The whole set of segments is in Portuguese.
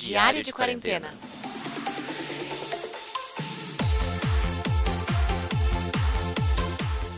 Diário de Quarentena.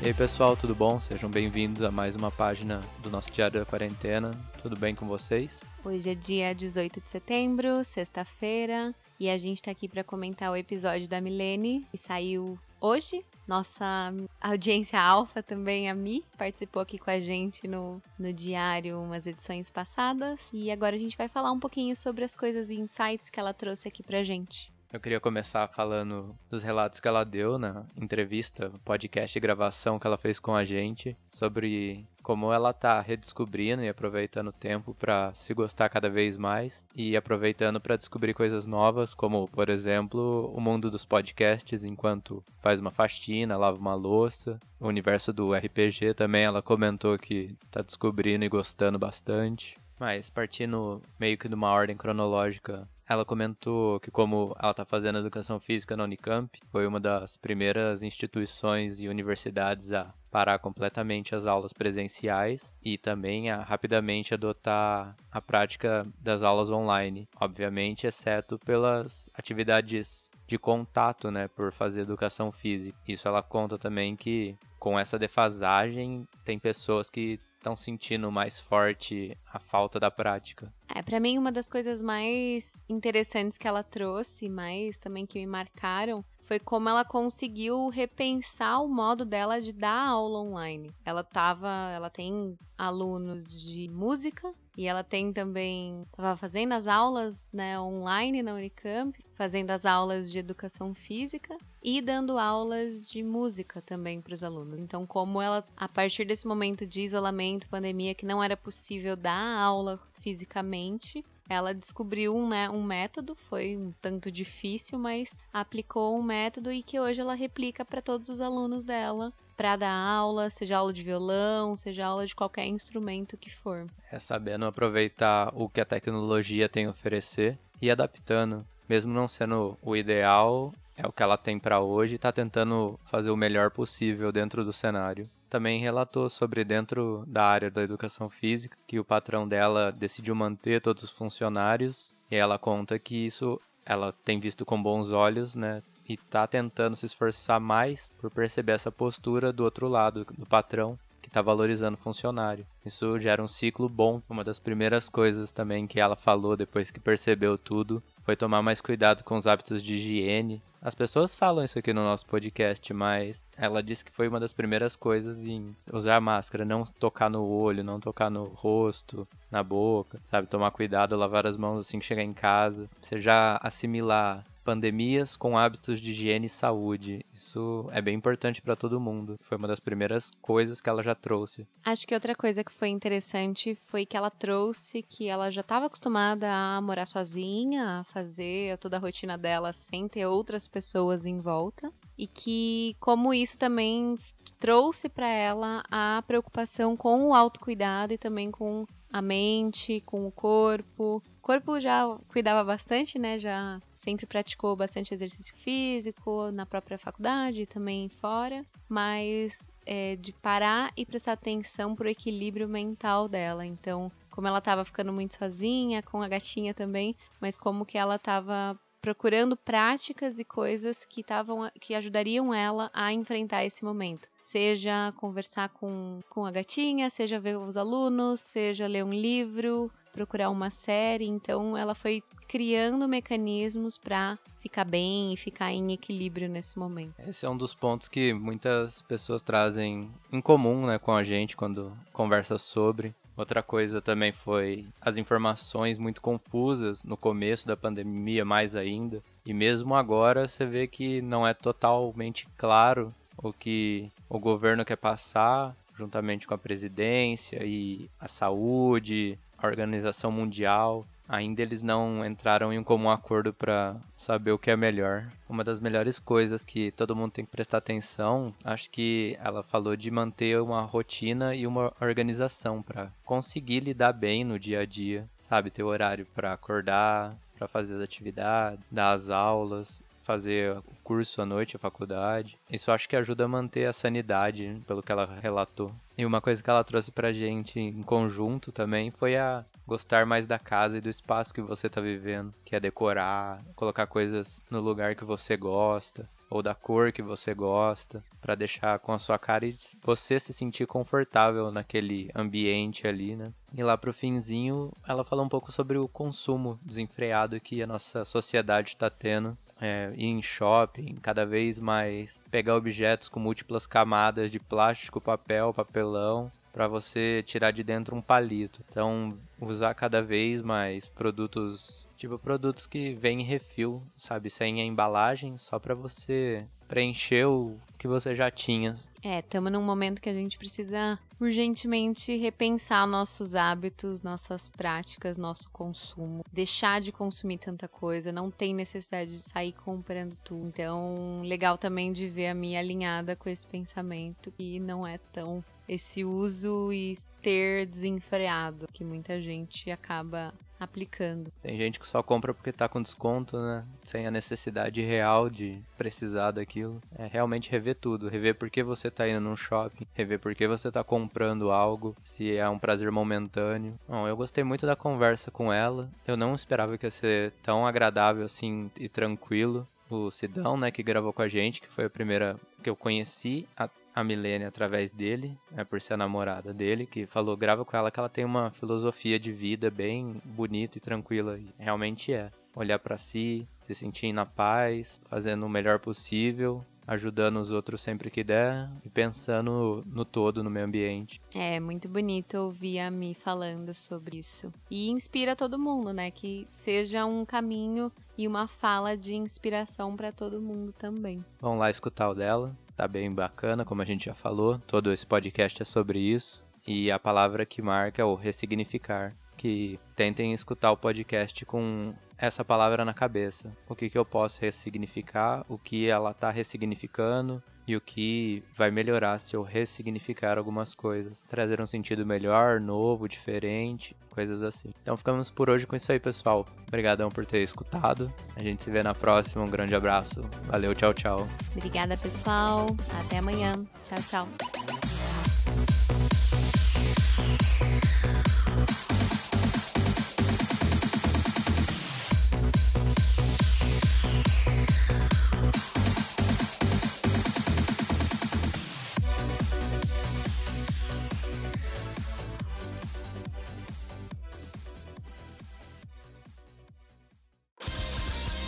E aí pessoal, tudo bom? Sejam bem-vindos a mais uma página do nosso Diário da Quarentena. Tudo bem com vocês? Hoje é dia 18 de setembro, sexta-feira, e a gente tá aqui para comentar o episódio da Milene, que saiu hoje. Nossa audiência alfa também, a Mi, participou aqui com a gente no, no diário umas edições passadas. E agora a gente vai falar um pouquinho sobre as coisas e insights que ela trouxe aqui pra gente. Eu queria começar falando dos relatos que ela deu na entrevista, podcast e gravação que ela fez com a gente sobre como ela tá redescobrindo e aproveitando o tempo para se gostar cada vez mais e aproveitando para descobrir coisas novas, como, por exemplo, o mundo dos podcasts enquanto faz uma faxina, lava uma louça. O universo do RPG também ela comentou que tá descobrindo e gostando bastante. Mas partindo meio que de uma ordem cronológica ela comentou que como ela está fazendo educação física na Unicamp, foi uma das primeiras instituições e universidades a parar completamente as aulas presenciais e também a rapidamente adotar a prática das aulas online, obviamente, exceto pelas atividades de contato, né, por fazer educação física. Isso ela conta também que com essa defasagem tem pessoas que estão sentindo mais forte a falta da prática. É, para mim uma das coisas mais interessantes que ela trouxe, mais também que me marcaram, foi como ela conseguiu repensar o modo dela de dar aula online. Ela tava, ela tem alunos de música e ela tem também estava fazendo as aulas, né, online na Unicamp, fazendo as aulas de educação física e dando aulas de música também para os alunos. Então, como ela a partir desse momento de isolamento, pandemia que não era possível dar aula fisicamente, ela descobriu né, um método, foi um tanto difícil, mas aplicou um método e que hoje ela replica para todos os alunos dela para dar aula, seja aula de violão, seja aula de qualquer instrumento que for. É sabendo aproveitar o que a tecnologia tem a oferecer e adaptando, mesmo não sendo o ideal, é o que ela tem para hoje e está tentando fazer o melhor possível dentro do cenário também relatou sobre dentro da área da educação física que o patrão dela decidiu manter todos os funcionários e ela conta que isso ela tem visto com bons olhos, né? E está tentando se esforçar mais por perceber essa postura do outro lado, do patrão, que está valorizando o funcionário. Isso gera um ciclo bom. Uma das primeiras coisas também que ela falou depois que percebeu tudo foi tomar mais cuidado com os hábitos de higiene. As pessoas falam isso aqui no nosso podcast, mas ela disse que foi uma das primeiras coisas em usar máscara, não tocar no olho, não tocar no rosto, na boca, sabe? Tomar cuidado, lavar as mãos assim que chegar em casa. Você já assimilar pandemias com hábitos de higiene e saúde. Isso é bem importante para todo mundo. Foi uma das primeiras coisas que ela já trouxe. Acho que outra coisa que foi interessante foi que ela trouxe que ela já estava acostumada a morar sozinha, a fazer toda a rotina dela sem ter outras pessoas em volta e que como isso também trouxe para ela a preocupação com o autocuidado e também com a mente, com o corpo. O corpo já cuidava bastante, né? Já sempre praticou bastante exercício físico na própria faculdade e também fora, mas é, de parar e prestar atenção pro equilíbrio mental dela. Então, como ela estava ficando muito sozinha, com a gatinha também, mas como que ela estava procurando práticas e coisas que estavam que ajudariam ela a enfrentar esse momento. Seja conversar com, com a gatinha, seja ver os alunos, seja ler um livro, procurar uma série. Então ela foi criando mecanismos para ficar bem e ficar em equilíbrio nesse momento. Esse é um dos pontos que muitas pessoas trazem em comum né, com a gente quando conversa sobre. Outra coisa também foi as informações muito confusas no começo da pandemia, mais ainda. E mesmo agora você vê que não é totalmente claro o que o governo quer passar, juntamente com a presidência e a saúde, a Organização Mundial ainda eles não entraram em um comum acordo para saber o que é melhor. Uma das melhores coisas que todo mundo tem que prestar atenção, acho que ela falou de manter uma rotina e uma organização para conseguir lidar bem no dia a dia, sabe, ter horário para acordar, para fazer as atividades, dar as aulas, fazer curso à noite, a faculdade. Isso acho que ajuda a manter a sanidade, pelo que ela relatou. E uma coisa que ela trouxe pra gente em conjunto também foi a gostar mais da casa e do espaço que você está vivendo, que é decorar, colocar coisas no lugar que você gosta, ou da cor que você gosta, para deixar com a sua cara e você se sentir confortável naquele ambiente ali, né? E lá pro finzinho, ela fala um pouco sobre o consumo desenfreado que a nossa sociedade está tendo é, em shopping, cada vez mais pegar objetos com múltiplas camadas de plástico, papel, papelão, para você tirar de dentro um palito. Então, usar cada vez mais produtos, tipo produtos que vêm em refil, sabe, sem a embalagem, só para você preencher o que você já tinha. É, estamos num momento que a gente precisa urgentemente repensar nossos hábitos, nossas práticas, nosso consumo, deixar de consumir tanta coisa, não tem necessidade de sair comprando tudo. Então, legal também de ver a minha alinhada com esse pensamento que não é tão esse uso e ter desenfreado que muita gente acaba aplicando. Tem gente que só compra porque tá com desconto, né? Sem a necessidade real de precisar daquilo. É realmente rever tudo. Rever por que você tá indo num shopping. Rever por que você tá comprando algo. Se é um prazer momentâneo. Bom, eu gostei muito da conversa com ela. Eu não esperava que ia ser tão agradável assim e tranquilo. O Sidão, né, que gravou com a gente, que foi a primeira que eu conheci a Milene através dele, né, por ser a namorada dele, que falou, grava com ela que ela tem uma filosofia de vida bem bonita e tranquila. E realmente é. Olhar para si, se sentir na paz, fazendo o melhor possível, ajudando os outros sempre que der e pensando no todo no meio ambiente. É muito bonito ouvir a Mi falando sobre isso. E inspira todo mundo, né? Que seja um caminho e uma fala de inspiração para todo mundo também. Vamos lá escutar o dela tá bem bacana, como a gente já falou. Todo esse podcast é sobre isso. E a palavra que marca é o ressignificar. Que tentem escutar o podcast com essa palavra na cabeça. O que, que eu posso ressignificar, o que ela está ressignificando e o que vai melhorar se eu ressignificar algumas coisas. Trazer um sentido melhor, novo, diferente, coisas assim. Então ficamos por hoje com isso aí, pessoal. Obrigadão por ter escutado. A gente se vê na próxima. Um grande abraço. Valeu, tchau, tchau. Obrigada, pessoal. Até amanhã. Tchau, tchau.